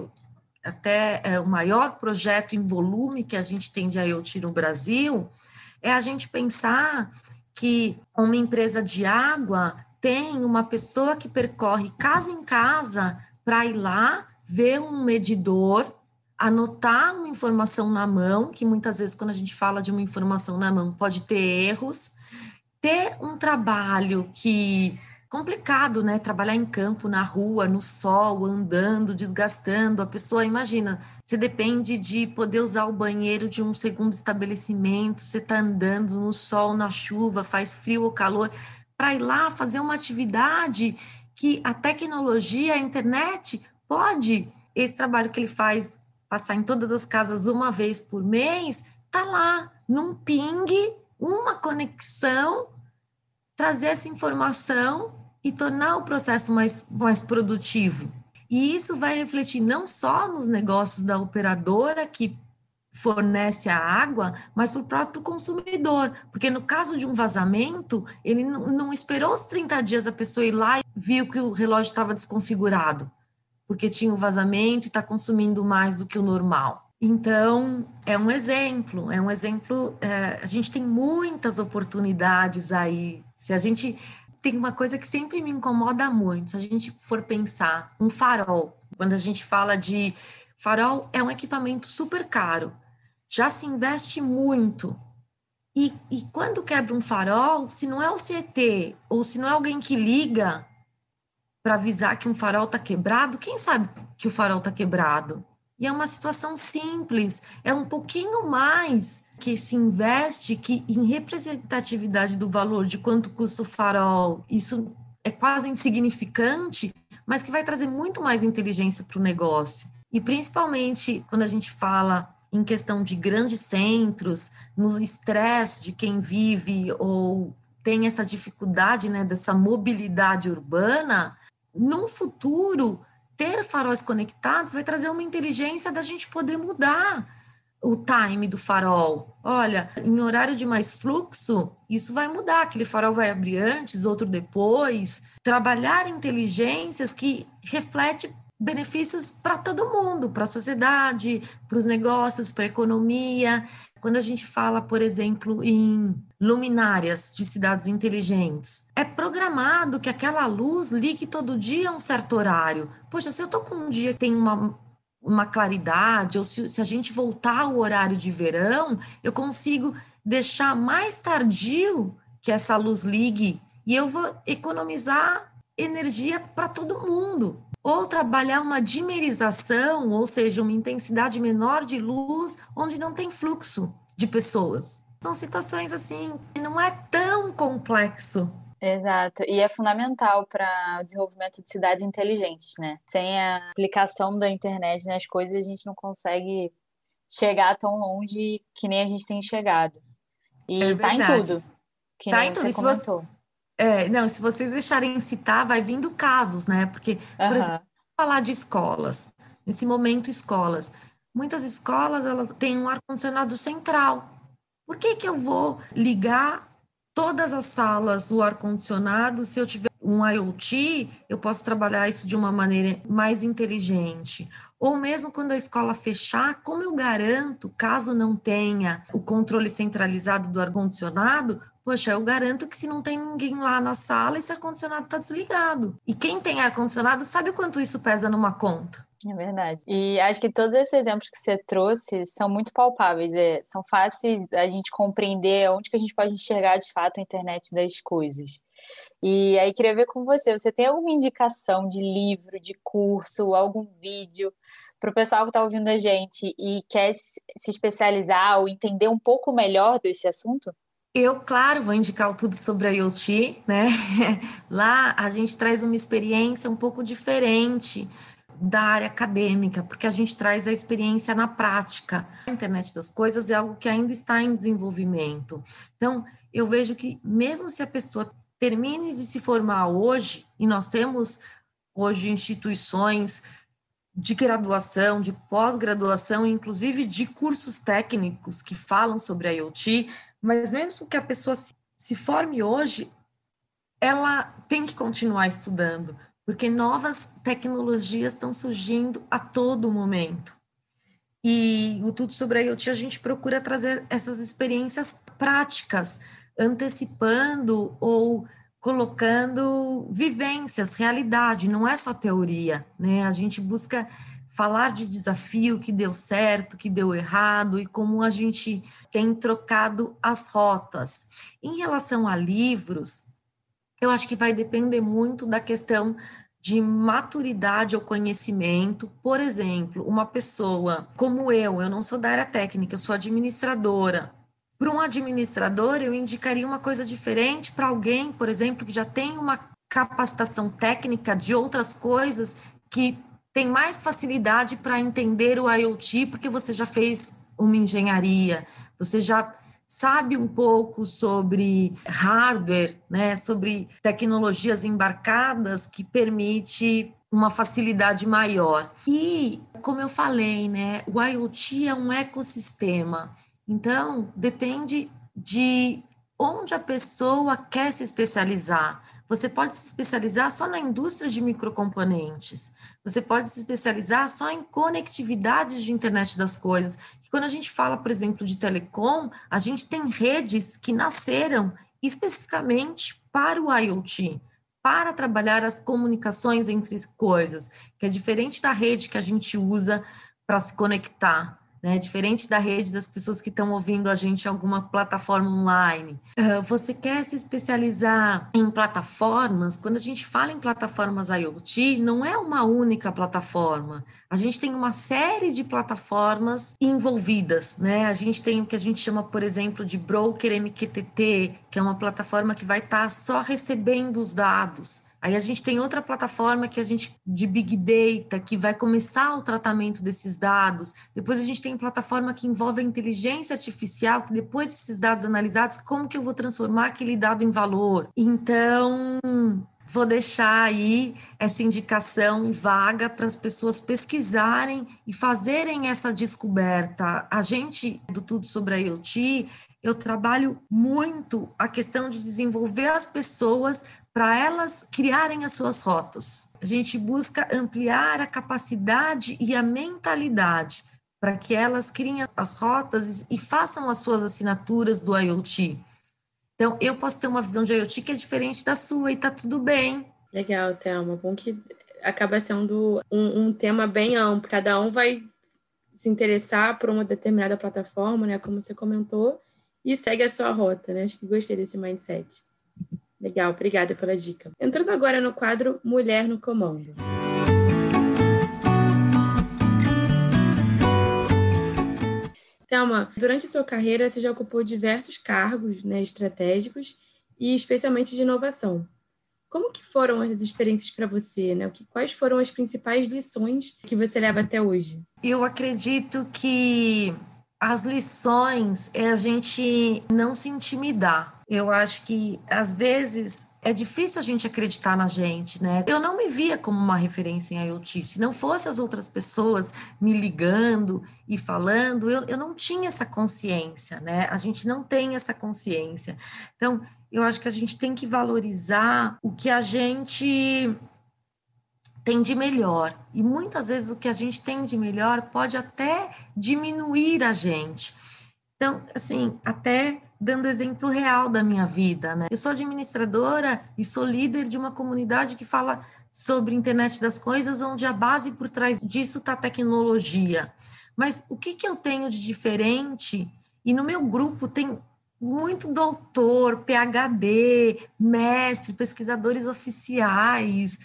até é o maior projeto em volume que a gente tem de IoT no Brasil, é a gente pensar que uma empresa de água tem uma pessoa que percorre casa em casa para ir lá ver um medidor, anotar uma informação na mão, que muitas vezes quando a gente fala de uma informação na mão pode ter erros, ter um trabalho que complicado, né? Trabalhar em campo, na rua, no sol, andando, desgastando. A pessoa, imagina, você depende de poder usar o banheiro de um segundo estabelecimento, você está andando no sol, na chuva, faz frio ou calor, para ir lá fazer uma atividade que a tecnologia, a internet, pode. Esse trabalho que ele faz, passar em todas as casas uma vez por mês, tá lá, num ping, uma conexão, trazer essa informação e tornar o processo mais, mais produtivo. E isso vai refletir não só nos negócios da operadora que fornece a água, mas para o próprio consumidor, porque no caso de um vazamento, ele não, esperou os 30 dias a pessoa ir lá e viu que o relógio estava desconfigurado, porque tinha um vazamento e está consumindo mais do que o normal. Então, é um exemplo, é um exemplo. É, a gente tem muitas oportunidades aí. Se a gente tem uma coisa que sempre me incomoda muito, se a gente for pensar um farol, quando a gente fala de farol, é um equipamento super caro, já se investe muito. E, e quando quebra um farol, se não é o CT ou se não é alguém que liga para avisar que um farol está quebrado, quem sabe que o farol está quebrado? E é uma situação simples, é um pouquinho mais que se investe que em representatividade do valor de quanto custa o farol, isso é quase insignificante, mas que vai trazer muito mais inteligência para o negócio. E principalmente quando a gente fala em questão de grandes centros, no estresse de quem vive ou tem essa dificuldade né, dessa mobilidade urbana, num futuro ter faróis conectados vai trazer uma inteligência da gente poder mudar o time do farol. Olha, em horário de mais fluxo, isso vai mudar. Aquele farol vai abrir antes, outro depois. Trabalhar inteligências que reflete benefícios para todo mundo, para a sociedade, para os negócios, para a economia. Quando a gente fala, por exemplo, em luminárias de cidades inteligentes, é programado que aquela luz ligue todo dia a um certo horário. Poxa, se eu estou com um dia que tem uma, uma claridade, ou se, se a gente voltar ao horário de verão, eu consigo deixar mais tardio que essa luz ligue e eu vou economizar energia para todo mundo ou trabalhar uma dimerização, ou seja, uma intensidade menor de luz, onde não tem fluxo de pessoas. São situações assim, não é tão complexo. Exato, e é fundamental para o desenvolvimento de cidades inteligentes, né? Sem a aplicação da internet nas coisas, a gente não consegue chegar tão longe que nem a gente tem chegado. E é tá em tudo, que tá nem você comentou. É, não, se vocês deixarem citar, vai vindo casos, né? Porque, por uhum. exemplo, falar de escolas, nesse momento escolas, muitas escolas elas têm um ar-condicionado central. Por que, que eu vou ligar todas as salas o ar-condicionado se eu tiver um IoT, eu posso trabalhar isso de uma maneira mais inteligente. Ou mesmo quando a escola fechar, como eu garanto, caso não tenha o controle centralizado do ar-condicionado, Poxa, eu garanto que se não tem ninguém lá na sala, esse ar-condicionado está desligado. E quem tem ar-condicionado sabe o quanto isso pesa numa conta. É verdade. E acho que todos esses exemplos que você trouxe são muito palpáveis, é, são fáceis a gente compreender onde que a gente pode enxergar de fato a internet das coisas. E aí queria ver com você, você tem alguma indicação de livro, de curso, algum vídeo para o pessoal que está ouvindo a gente e quer se especializar ou entender um pouco melhor desse assunto? Eu, claro, vou indicar tudo sobre a IoT, né? *laughs* Lá a gente traz uma experiência um pouco diferente da área acadêmica, porque a gente traz a experiência na prática. A internet das coisas é algo que ainda está em desenvolvimento. Então, eu vejo que mesmo se a pessoa termine de se formar hoje, e nós temos hoje instituições de graduação, de pós-graduação, inclusive de cursos técnicos que falam sobre a IoT, mas mesmo que a pessoa se, forme hoje, ela tem que continuar estudando, porque novas tecnologias estão surgindo a todo momento. E o Tudo sobre a IoT, a gente procura trazer essas experiências práticas, antecipando ou colocando vivências, realidade, não é só teoria, né? A gente busca falar de desafio que deu certo, que deu errado e como a gente tem trocado as rotas. Em relação a livros, eu acho que vai depender muito da questão de maturidade ou conhecimento. Por exemplo, uma pessoa como eu, eu não sou da área técnica, eu sou administradora. Para um administrador, eu indicaria uma coisa diferente para alguém, por exemplo, que já tem uma capacitação técnica de outras coisas que tem mais facilidade para entender o IoT, porque você já fez uma engenharia, você já sabe um pouco sobre hardware, né, sobre tecnologias embarcadas que permite uma facilidade maior. E, como eu falei, né, o IoT é um ecossistema. Então, depende de onde a pessoa quer se especializar. você pode se especializar só na indústria de microcomponentes. Você pode se especializar só em conectividade de internet das coisas. E quando a gente fala, por exemplo, de telecom, a gente tem redes que nasceram especificamente para o IoT, para trabalhar as comunicações entre coisas, que é diferente da rede que a gente usa para se conectar né? Diferente da rede das pessoas que estão ouvindo a gente em alguma plataforma online. Uh, você quer se especializar em plataformas? Quando a gente fala em plataformas IoT, não é uma única plataforma. A gente tem uma série de plataformas envolvidas, né? A gente tem o que a gente chama, por exemplo, de broker MQTT, que é uma plataforma que vai estar tá só recebendo os dados. Aí a gente tem outra plataforma que a gente de Big Data, que vai começar o tratamento desses dados. Depois a gente tem plataforma que envolve a inteligência artificial, que depois desses dados analisados, como que eu vou transformar aquele dado em valor? Então, vou deixar aí essa indicação vaga para as pessoas pesquisarem e fazerem essa descoberta. A gente, do Tudo sobre a IoT, eu trabalho muito a questão de desenvolver as pessoas para elas criarem as suas rotas. A gente busca ampliar a capacidade e a mentalidade para que elas criem as rotas e façam as suas assinaturas do IoT. Então, eu posso ter uma visão de IoT que é diferente da sua e está tudo bem. Legal, Thelma. Bom que acaba sendo um, um tema bem amplo. Cada um vai se interessar por uma determinada plataforma, né? Como você comentou, e segue a sua rota, né? Acho que gostei desse mindset. Legal, obrigada pela dica. Entrando agora no quadro Mulher no Comando. Thelma, durante a sua carreira você já ocupou diversos cargos né, estratégicos e especialmente de inovação. Como que foram as experiências para você? Né? Quais foram as principais lições que você leva até hoje? Eu acredito que as lições é a gente não se intimidar. Eu acho que às vezes é difícil a gente acreditar na gente, né? Eu não me via como uma referência em IoT. Se não fosse as outras pessoas me ligando e falando, eu, eu não tinha essa consciência, né? A gente não tem essa consciência. Então, eu acho que a gente tem que valorizar o que a gente tem de melhor. E muitas vezes o que a gente tem de melhor pode até diminuir a gente. Então, assim, até dando exemplo real da minha vida, né? Eu sou administradora e sou líder de uma comunidade que fala sobre internet das coisas, onde a base por trás disso está tecnologia. Mas o que, que eu tenho de diferente? E no meu grupo tem muito doutor, PhD, mestre, pesquisadores oficiais,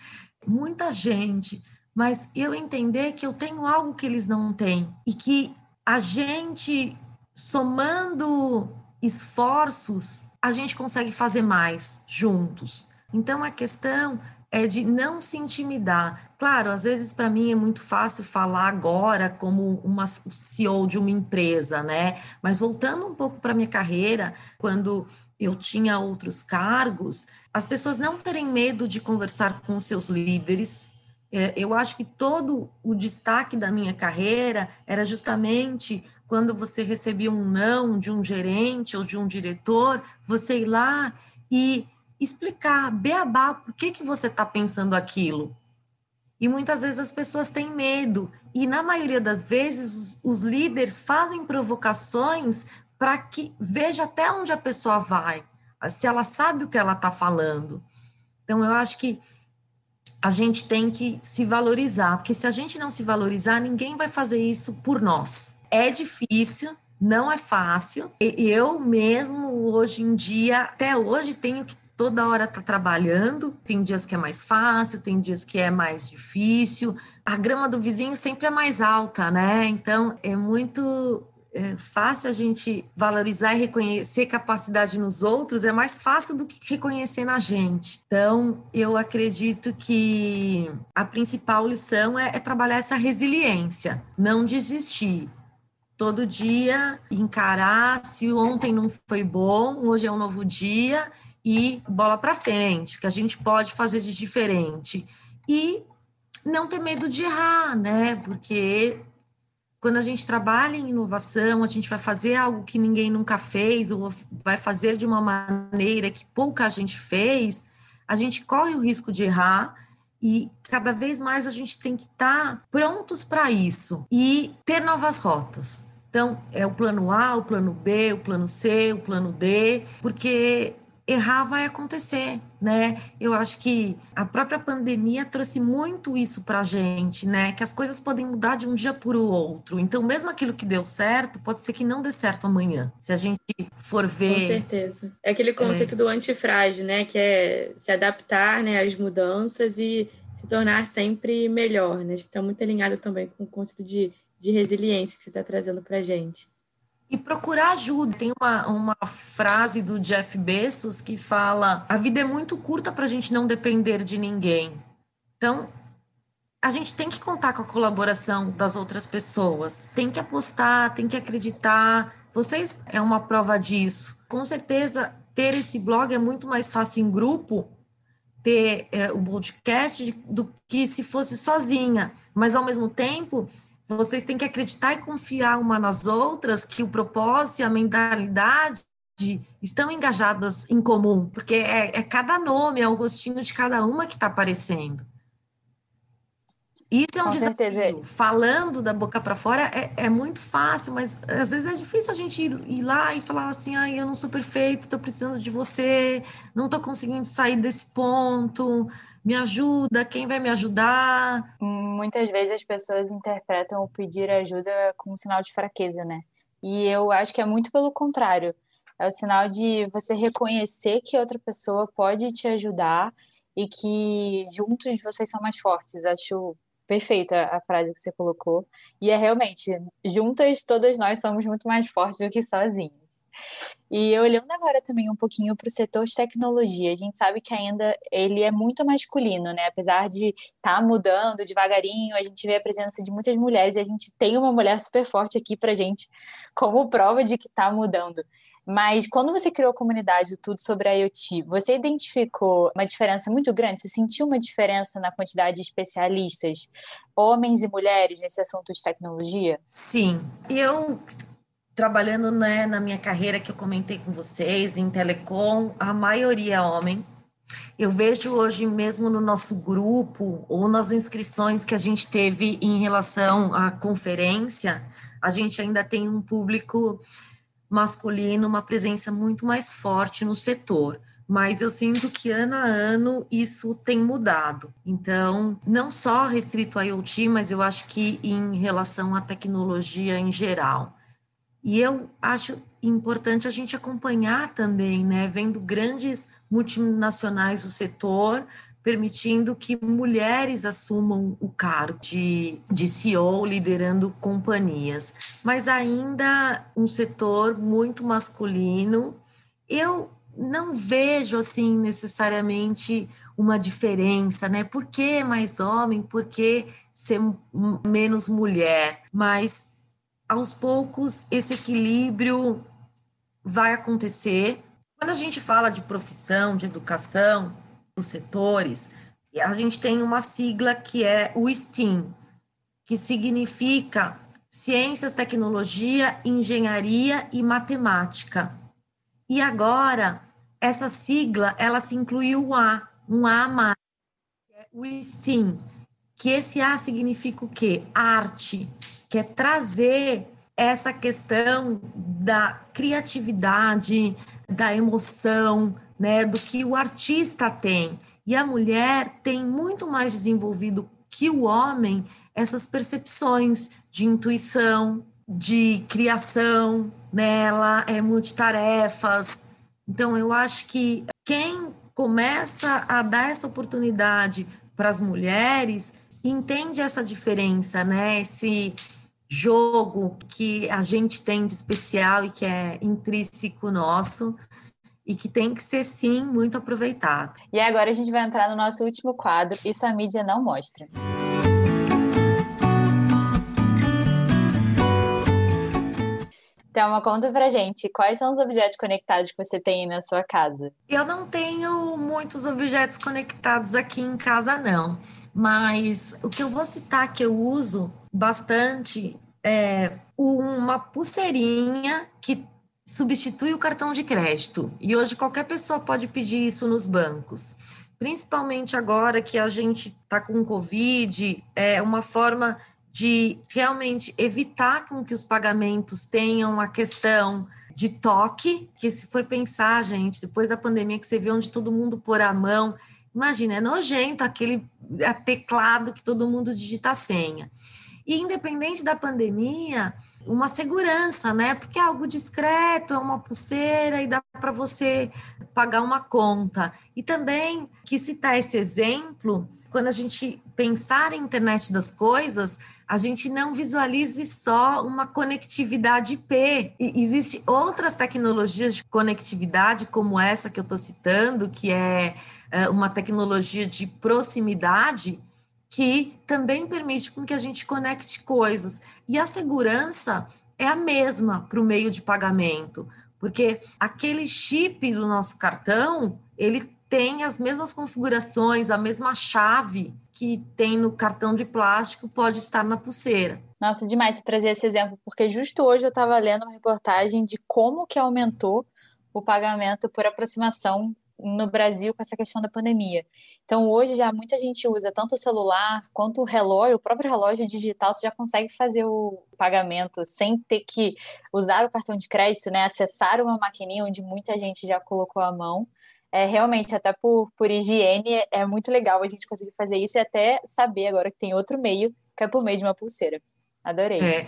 muita gente, mas eu entender que eu tenho algo que eles não têm e que a gente somando esforços, a gente consegue fazer mais juntos. Então a questão é de não se intimidar. Claro, às vezes para mim é muito fácil falar agora como uma CEO de uma empresa, né? Mas voltando um pouco para minha carreira, quando eu tinha outros cargos, as pessoas não terem medo de conversar com seus líderes. É, eu acho que todo o destaque da minha carreira era justamente quando você recebia um não de um gerente ou de um diretor, você ir lá e explicar, beabá, por que, que você está pensando aquilo. E muitas vezes as pessoas têm medo. E na maioria das vezes, os, líderes fazem provocações para que veja até onde a pessoa vai, se ela sabe o que ela está falando. Então, eu acho que a gente tem que se valorizar, porque se a gente não se valorizar, ninguém vai fazer isso por nós. É difícil, não é fácil. Eu mesmo, hoje em dia, até hoje, tenho que toda hora tá trabalhando. Tem dias que é mais fácil, tem dias que é mais difícil. A grama do vizinho sempre é mais alta, né? Então é muito é fácil a gente valorizar e reconhecer capacidade nos outros, é mais fácil do que reconhecer na gente. Então, eu acredito que a principal lição é, é trabalhar essa resiliência, não desistir todo dia encarar se ontem não foi bom, hoje é um novo dia e bola para frente, que a gente pode fazer de diferente. E não ter medo de errar, né? Porque quando a gente trabalha em inovação, a gente vai fazer algo que ninguém nunca fez, ou vai fazer de uma maneira que pouca gente fez, a gente corre o risco de errar e cada vez mais a gente tem que estar tá prontos para isso e ter novas rotas. Então, é o plano A, o plano B, o plano C, o plano D, porque errar vai acontecer, né? Eu acho que a própria pandemia trouxe muito isso para a gente, né? Que as coisas podem mudar de um dia para o outro. Então, mesmo aquilo que deu certo, pode ser que não dê certo amanhã. Se a gente for ver. Com certeza. É aquele conceito é... do antifrágil, né? Que é se adaptar né, às mudanças e se tornar sempre melhor, né? Acho que está muito alinhado também com o conceito de, de resiliência que você está trazendo para a gente. E procurar ajuda. Tem uma, uma frase do Jeff Bezos que fala: a vida é muito curta para a gente não depender de ninguém. Então, a gente tem que contar com a colaboração das outras pessoas. Tem que apostar, tem que acreditar. Vocês é uma prova disso. Com certeza, ter esse blog é muito mais fácil em grupo, ter é, o podcast, do que se fosse sozinha. Mas, ao mesmo tempo, vocês têm que acreditar e confiar uma nas outras que o propósito e a mentalidade estão engajadas em comum, porque é, é cada nome, é o rostinho de cada uma que está aparecendo. Isso é um Com desafio. Certeza. Falando da boca para fora é, é, muito fácil, mas às vezes é difícil a gente ir, ir lá e falar assim: ai, eu não sou perfeito, estou precisando de você, não estou conseguindo sair desse ponto me ajuda, quem vai me ajudar? Muitas vezes as pessoas interpretam o pedir ajuda como um sinal de fraqueza, né? E eu acho que é muito pelo contrário. É o sinal de você reconhecer que outra pessoa pode te ajudar e que juntos vocês são mais fortes. Acho perfeita a frase que você colocou. E é realmente, juntas todas nós somos muito mais fortes do que sozinhos. E olhando agora também um pouquinho para o setor de tecnologia, a gente sabe que ainda ele é muito masculino, né? Apesar de estar tá mudando devagarinho, a gente vê a presença de muitas mulheres e a gente tem uma mulher super forte aqui para gente como prova de que está mudando. Mas quando você criou a comunidade Tudo sobre a IoT, você identificou uma diferença muito grande? Você sentiu uma diferença na quantidade de especialistas, homens e mulheres, nesse assunto de tecnologia? Sim. Eu trabalhando né, na minha carreira que eu comentei com vocês, em telecom, a maioria é homem. Eu vejo hoje mesmo no nosso grupo ou nas inscrições que a gente teve em relação à conferência, a gente ainda tem um público masculino, uma presença muito mais forte no setor. Mas eu sinto que ano a ano isso tem mudado. Então, não só restrito a IoT, mas eu acho que em relação à tecnologia em geral. E eu acho importante a gente acompanhar também, né, vendo grandes multinacionais do setor permitindo que mulheres assumam o cargo de, de CEO, liderando companhias, mas ainda um setor muito masculino. Eu não vejo assim necessariamente uma diferença, né? Por que mais homem? Por que ser menos mulher? Mas aos poucos esse equilíbrio vai acontecer. Quando a gente fala de profissão, de educação, dos setores, a gente tem uma sigla que é o STEAM, que significa Ciências, Tecnologia, Engenharia e Matemática. E agora, essa sigla, ela se incluiu o A, um A mais, é o STEAM, que esse A significa o quê? Arte, que é trazer essa questão da criatividade, da emoção, né, do que o artista tem. E a mulher tem muito mais desenvolvido que o homem essas percepções de intuição, de criação, né? ela é multitarefas. Então, eu acho que quem começa a dar essa oportunidade para as mulheres entende essa diferença, né? Esse jogo que a gente tem de especial e que é intrínseco nosso e que tem que ser sim muito aproveitado. E agora a gente vai entrar no nosso último quadro, Isso a mídia não mostra. Então, conta pra gente, quais são os objetos conectados que você tem na sua casa? Eu não tenho muitos objetos conectados aqui em casa, não. Mas o que eu vou citar que eu uso bastante é uma pulseirinha que substitui o cartão de crédito. E hoje qualquer pessoa pode pedir isso nos bancos. principalmente agora que a gente está com Covid, é uma forma de realmente evitar com que os pagamentos tenham a questão de toque, que se for pensar, gente, depois da pandemia que você vê onde todo mundo pôr a mão, imagina, é nojento aquele teclado que todo mundo digita a senha. E independente da pandemia, uma segurança, né? Porque é algo discreto, é uma pulseira e dá para você pagar uma conta. E também que citar esse exemplo, quando a gente pensar em internet das coisas, a gente não visualize só uma conectividade IP. Existem outras tecnologias de conectividade, como essa que eu estou citando, que é, é uma tecnologia de proximidade, que também permite com que a gente conecte coisas. E a segurança é a mesma para o meio de pagamento, porque aquele chip do nosso cartão, ele tem as mesmas configurações, a mesma chave que tem no cartão de plástico pode estar na pulseira. Nossa, demais você trazer esse exemplo, porque justo hoje eu estava lendo uma reportagem de como que aumentou o pagamento por aproximação no Brasil com essa questão da pandemia. Então, hoje já muita gente usa tanto o celular quanto o relógio, o próprio relógio digital, você já consegue fazer o pagamento sem ter que usar o cartão de crédito, né? Acessar uma maquininha onde muita gente já colocou a mão. É, realmente, até por, por higiene, é muito legal a gente conseguir fazer isso e até saber agora que tem outro meio, que é por meio de uma pulseira. Adorei. É.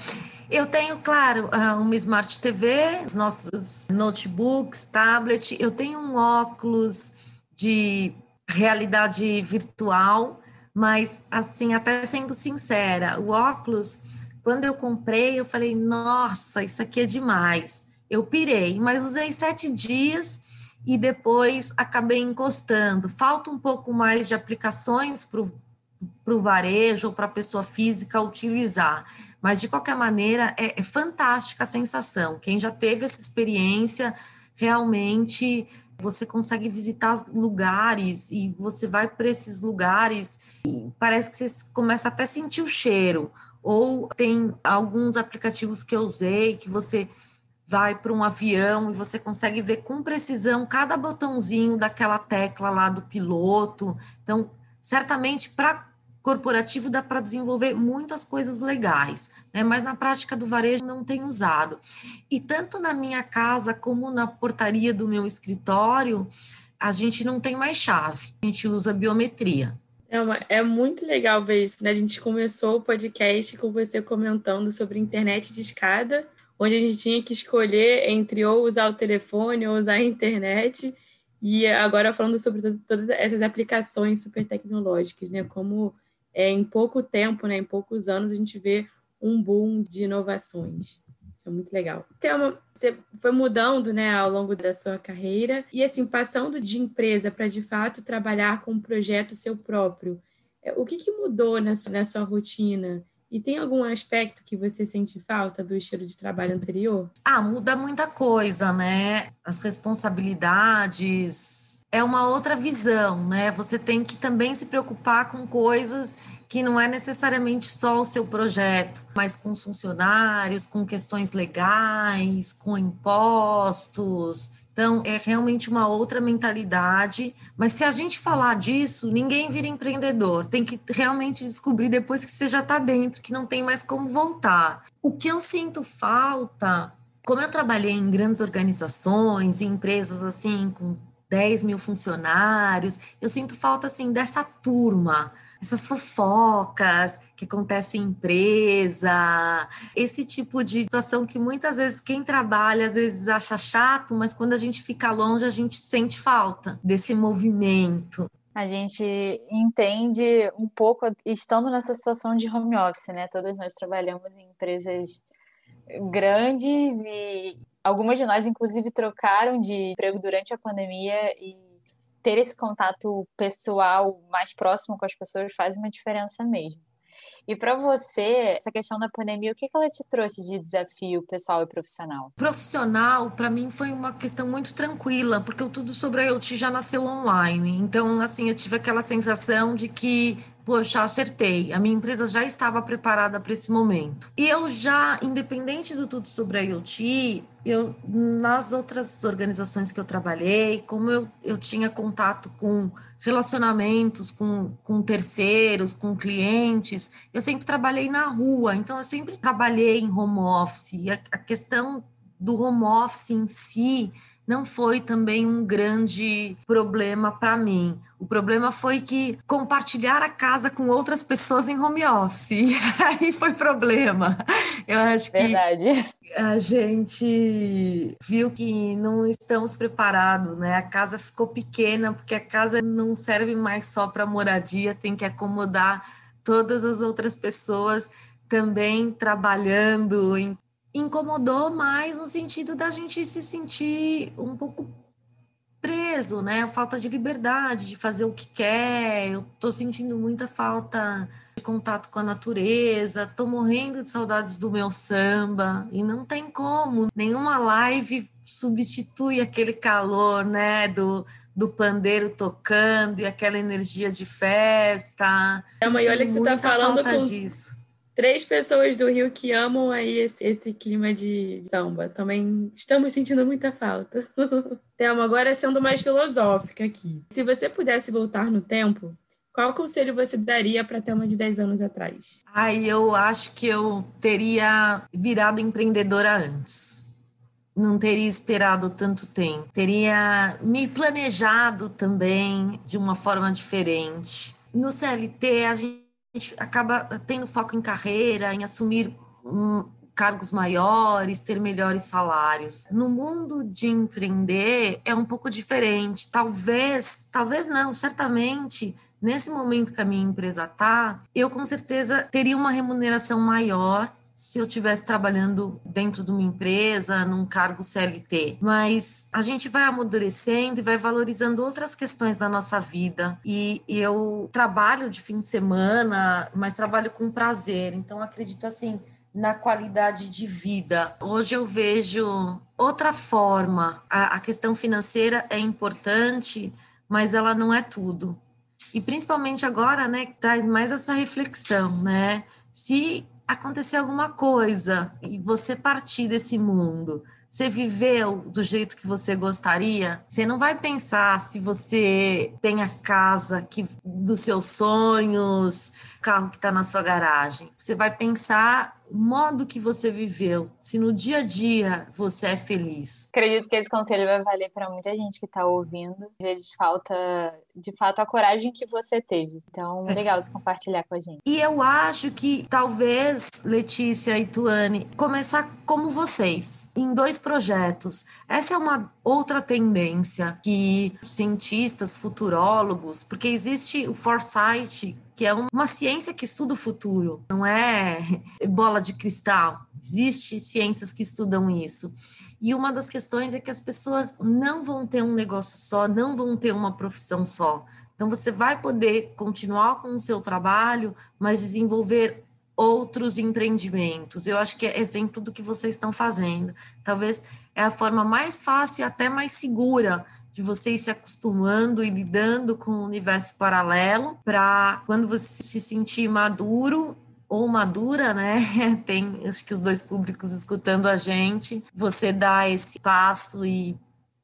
Eu tenho, claro, ah, uma Smart TV, os nossos notebooks, tablet. Eu tenho um óculos de realidade virtual, mas, assim, até sendo sincera, o óculos, quando eu comprei, eu falei, nossa, isso aqui é demais. Eu pirei, mas usei sete dias e depois acabei encostando. Falta um pouco mais de aplicações para o varejo ou para a pessoa física utilizar. Mas, de qualquer maneira, é, é fantástica a sensação. Quem já teve essa experiência, realmente você consegue visitar lugares e você vai para esses lugares e parece que você começa até a sentir o cheiro. Ou tem alguns aplicativos que eu usei que você vai para um avião e você consegue ver com precisão cada botãozinho daquela tecla lá do piloto. Então, certamente para corporativo dá para desenvolver muitas coisas legais, né? mas na prática do varejo não tem usado. E tanto na minha casa como na portaria do meu escritório, a gente não tem mais chave, a gente usa biometria. É, uma, é muito legal ver isso, né? A gente começou o podcast com você comentando sobre internet de escada, onde a gente tinha que escolher entre ou usar o telefone ou usar a internet. E agora falando sobre todas essas aplicações super tecnológicas, né? Como é, em pouco tempo, né, em poucos anos, a gente vê um boom de inovações. Isso é muito legal. Então, você foi mudando né, ao longo da sua carreira e, assim, passando de empresa para, de fato, trabalhar com um projeto seu próprio. É, o que, que mudou na sua, na sua rotina? E tem algum aspecto que você sente falta do estilo de trabalho anterior? Ah, muda muita coisa, né? As responsabilidades, é uma outra visão, né? Você tem que também se preocupar com coisas que não é necessariamente só o seu projeto, mas com os funcionários, com questões legais, com impostos. Então, é realmente uma outra mentalidade. Mas se a gente falar disso, ninguém vira empreendedor. Tem que realmente descobrir depois que você já está dentro, que não tem mais como voltar. O que eu sinto falta, como eu trabalhei em grandes organizações, em empresas assim, com 10 mil funcionários. Eu sinto falta, assim, dessa turma, essas fofocas que acontecem em empresa, esse tipo de situação que muitas vezes quem trabalha às vezes acha chato, mas quando a gente fica longe, a gente sente falta desse movimento. A gente entende um pouco, estando nessa situação de home office, né? Todos nós trabalhamos em empresas grandes e algumas de nós, inclusive, trocaram de emprego durante a pandemia e ter esse contato pessoal mais próximo com as pessoas faz uma diferença mesmo. E para você, essa questão da pandemia, o que ela te trouxe de desafio pessoal e profissional? Profissional, para mim, foi uma questão muito tranquila, porque tudo sobre a IoT já nasceu online. Então, assim, eu tive aquela sensação de que poxa, acertei. A minha empresa já estava preparada para esse momento. E eu já, independente do tudo sobre a IoT, eu nas outras organizações que eu trabalhei, como eu, eu tinha contato com relacionamentos com, com terceiros, com clientes, eu sempre trabalhei na rua, então eu sempre trabalhei em home office. A, a questão do home office em si não foi também um grande problema para mim. O problema foi que compartilhar a casa com outras pessoas em home office. *laughs* Aí foi problema. Eu acho que Verdade. a gente viu que não estamos preparados, né? A casa ficou pequena porque a casa não serve mais só para moradia, tem que acomodar todas as outras pessoas também trabalhando em incomodou mais no sentido da gente se sentir um pouco preso, né? A falta de liberdade, de fazer o que quer. Eu tô sentindo muita falta de contato com a natureza, tô morrendo de saudades do meu samba e não tem como. Nenhuma live substitui aquele calor, né, do do pandeiro tocando e aquela energia de festa. É, mãe, olha que você tá falando com, disso três pessoas do Rio que amam aí esse, esse clima de samba. Também estamos sentindo muita falta. *laughs* Thelma, agora sendo mais filosófica aqui. Se você pudesse voltar no tempo, qual conselho você daria para Thelma de 10 anos atrás? Ai, eu acho que eu teria virado empreendedora antes. Não teria esperado tanto tempo. Teria me planejado também de uma forma diferente. No CLT, a gente gente acaba tendo foco em carreira, em assumir um, cargos maiores, ter melhores salários. No mundo de empreender é um pouco diferente. Talvez, talvez não, certamente nesse momento que a minha empresa está, eu com certeza teria uma remuneração maior se eu estivesse trabalhando dentro de uma empresa, num cargo CLT. Mas a gente vai amadurecendo e vai valorizando outras questões da nossa vida. E, eu trabalho de fim de semana, mas trabalho com prazer. Então, acredito assim na qualidade de vida. Hoje eu vejo outra forma. A, a questão financeira é importante, mas ela não é tudo. E principalmente agora, né, traz mais essa reflexão, né? Se acontecer alguma coisa e você partir desse mundo, você viveu do jeito que você gostaria, você não vai pensar se você tem a casa que, dos seus sonhos, carro que está na sua garagem. Você vai pensar o modo que você viveu, se no dia a dia você é feliz. Acredito que esse conselho vai valer para muita gente que está ouvindo. Às vezes falta, de fato, a coragem que você teve. Então, é. legal você compartilhar com a gente. E eu acho que talvez, Letícia e Tuane, começar como vocês, em dois projetos. Essa é uma outra tendência que cientistas, futurólogos, porque existe o foresight que é uma ciência que estuda o futuro, não é bola de cristal. Existem ciências que estudam isso. E uma das questões é que as pessoas não vão ter um negócio só, não vão ter uma profissão só. Então, você vai poder continuar com o seu trabalho, mas desenvolver outros empreendimentos. Eu acho que é exemplo do que vocês estão fazendo. Talvez é a forma mais fácil e até mais segura de você ir se acostumando e lidando com o universo paralelo para quando você se sentir maduro ou madura, né? *laughs* Tem acho que os dois públicos escutando a gente, você dá esse passo e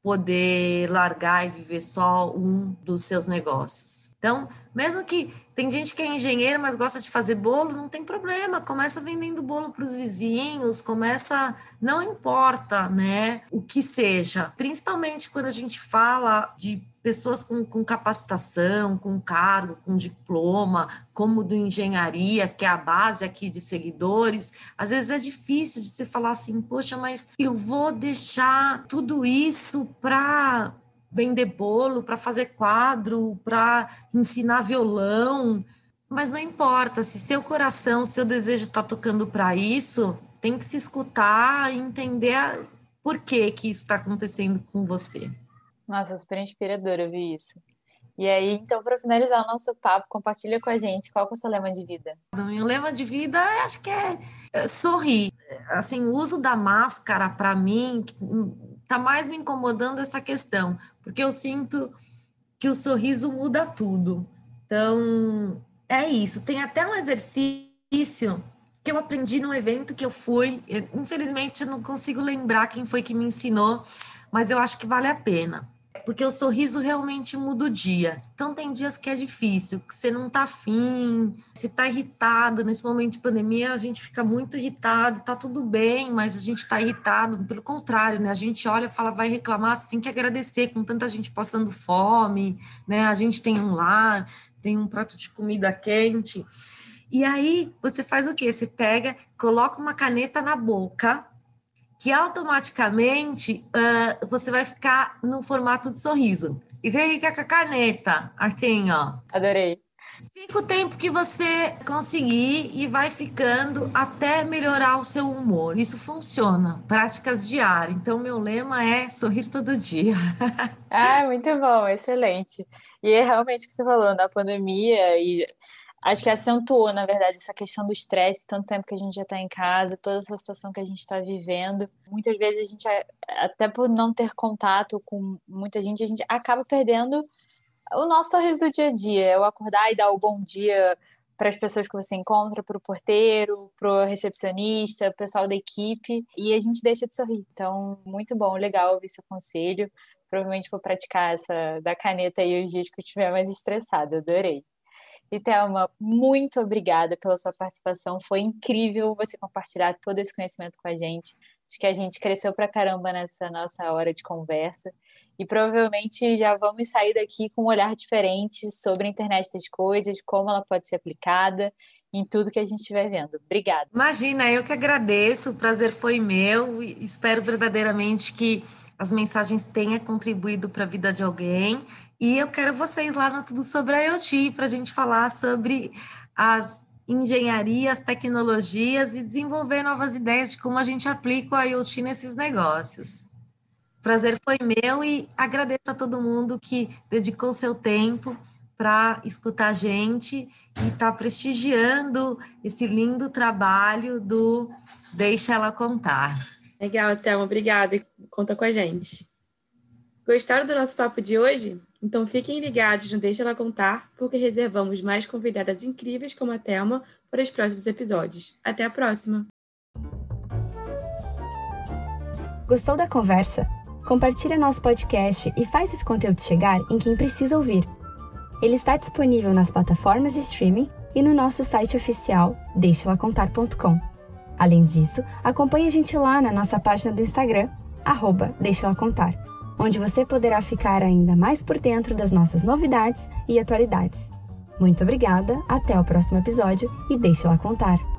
poder largar e viver só um dos seus negócios. Então, mesmo que tem gente que é engenheiro, mas gosta de fazer bolo, não tem problema, começa vendendo bolo para os vizinhos, começa, não importa, né, o que seja, principalmente quando a gente fala de pessoas com, com capacitação, com cargo, com diploma, como do engenharia, que é a base aqui de seguidores, às vezes é difícil de se falar assim, poxa, mas eu vou deixar tudo isso para vender bolo, para fazer quadro, para ensinar violão, mas não importa, se seu coração, seu desejo está tocando para isso, tem que se escutar e entender por que que isso está acontecendo com você. Nossa, super inspirador ouvir isso. E aí, então, para finalizar o nosso papo, compartilha com a gente qual é o seu lema de vida. Meu lema de vida, acho que é, é sorrir. Assim, o uso da máscara, para mim, tá mais me incomodando essa questão, porque eu sinto que o sorriso muda tudo. Então, é isso. Tem até um exercício que eu aprendi num evento que eu fui. Eu, infelizmente, eu não consigo lembrar quem foi que me ensinou, mas eu acho que vale a pena. Porque o sorriso realmente muda o dia. Então, tem dias que é difícil, que você não tá afim, você tá irritado. Nesse momento de pandemia, a gente fica muito irritado, tá tudo bem, mas a gente tá irritado. Pelo contrário, né? A gente olha fala, vai reclamar, você tem que agradecer com tanta gente passando fome, né? A gente tem um lar, tem um prato de comida quente. E aí você faz o quê? Você pega, coloca uma caneta na boca, que automaticamente uh, você vai ficar no formato de sorriso. E vem com a caneta, assim, ó. Adorei. Fica o tempo que você conseguir e vai ficando até melhorar o seu humor. Isso funciona, práticas diárias. Então, meu lema é sorrir todo dia. *laughs* ah, muito bom, excelente. E é realmente o que você falou, na pandemia e acho que acentuou, na verdade, essa questão do estresse, tanto tempo que a gente já está em casa, toda essa situação que a gente está vivendo. Muitas vezes a gente, até por não ter contato com muita gente, a gente acaba perdendo o nosso sorriso do dia a dia. É o acordar e dar o bom dia para as pessoas que você encontra, para o porteiro, para o recepcionista, o pessoal da equipe, e a gente deixa de sorrir. Então, muito bom, legal ouvir seu conselho. Provavelmente vou praticar essa da caneta aí os dias que eu estiver mais estressada. Adorei. E Thelma, muito obrigada pela sua participação. Foi incrível você compartilhar todo esse conhecimento com a gente. Acho que a gente cresceu pra caramba nessa nossa hora de conversa. E provavelmente já vamos sair daqui com um olhar diferente sobre a internet das coisas, como ela pode ser aplicada em tudo que a gente estiver vendo. Obrigada. Imagina, eu que agradeço. O prazer foi meu. Espero verdadeiramente que as mensagens tenham contribuído para a vida de alguém. E eu quero vocês lá no Tudo Sobre a IoT para a gente falar sobre as engenharias, tecnologias e desenvolver novas ideias de como a gente aplica o IoT nesses negócios. Prazer foi meu e agradeço a todo mundo que dedicou seu tempo para escutar a gente e está prestigiando esse lindo trabalho do Deixa Ela Contar. Legal, Thelma, obrigada. Conta com a gente. Gostaram do nosso papo de hoje? Então fiquem ligados no Deixa Ela Contar, porque reservamos mais convidadas incríveis como a Thelma para os próximos episódios. Até a próxima! Gostou da conversa? Compartilha nosso podcast e faz esse conteúdo chegar em quem precisa ouvir. Ele está disponível nas plataformas de streaming e no nosso site oficial deixalacontar.com. Além disso, acompanhe a gente lá na nossa página do Instagram, arroba Deixa Ela Contar, onde você poderá ficar ainda mais por dentro das nossas novidades e atualidades. Muito obrigada, até o próximo episódio e Deixa Ela Contar.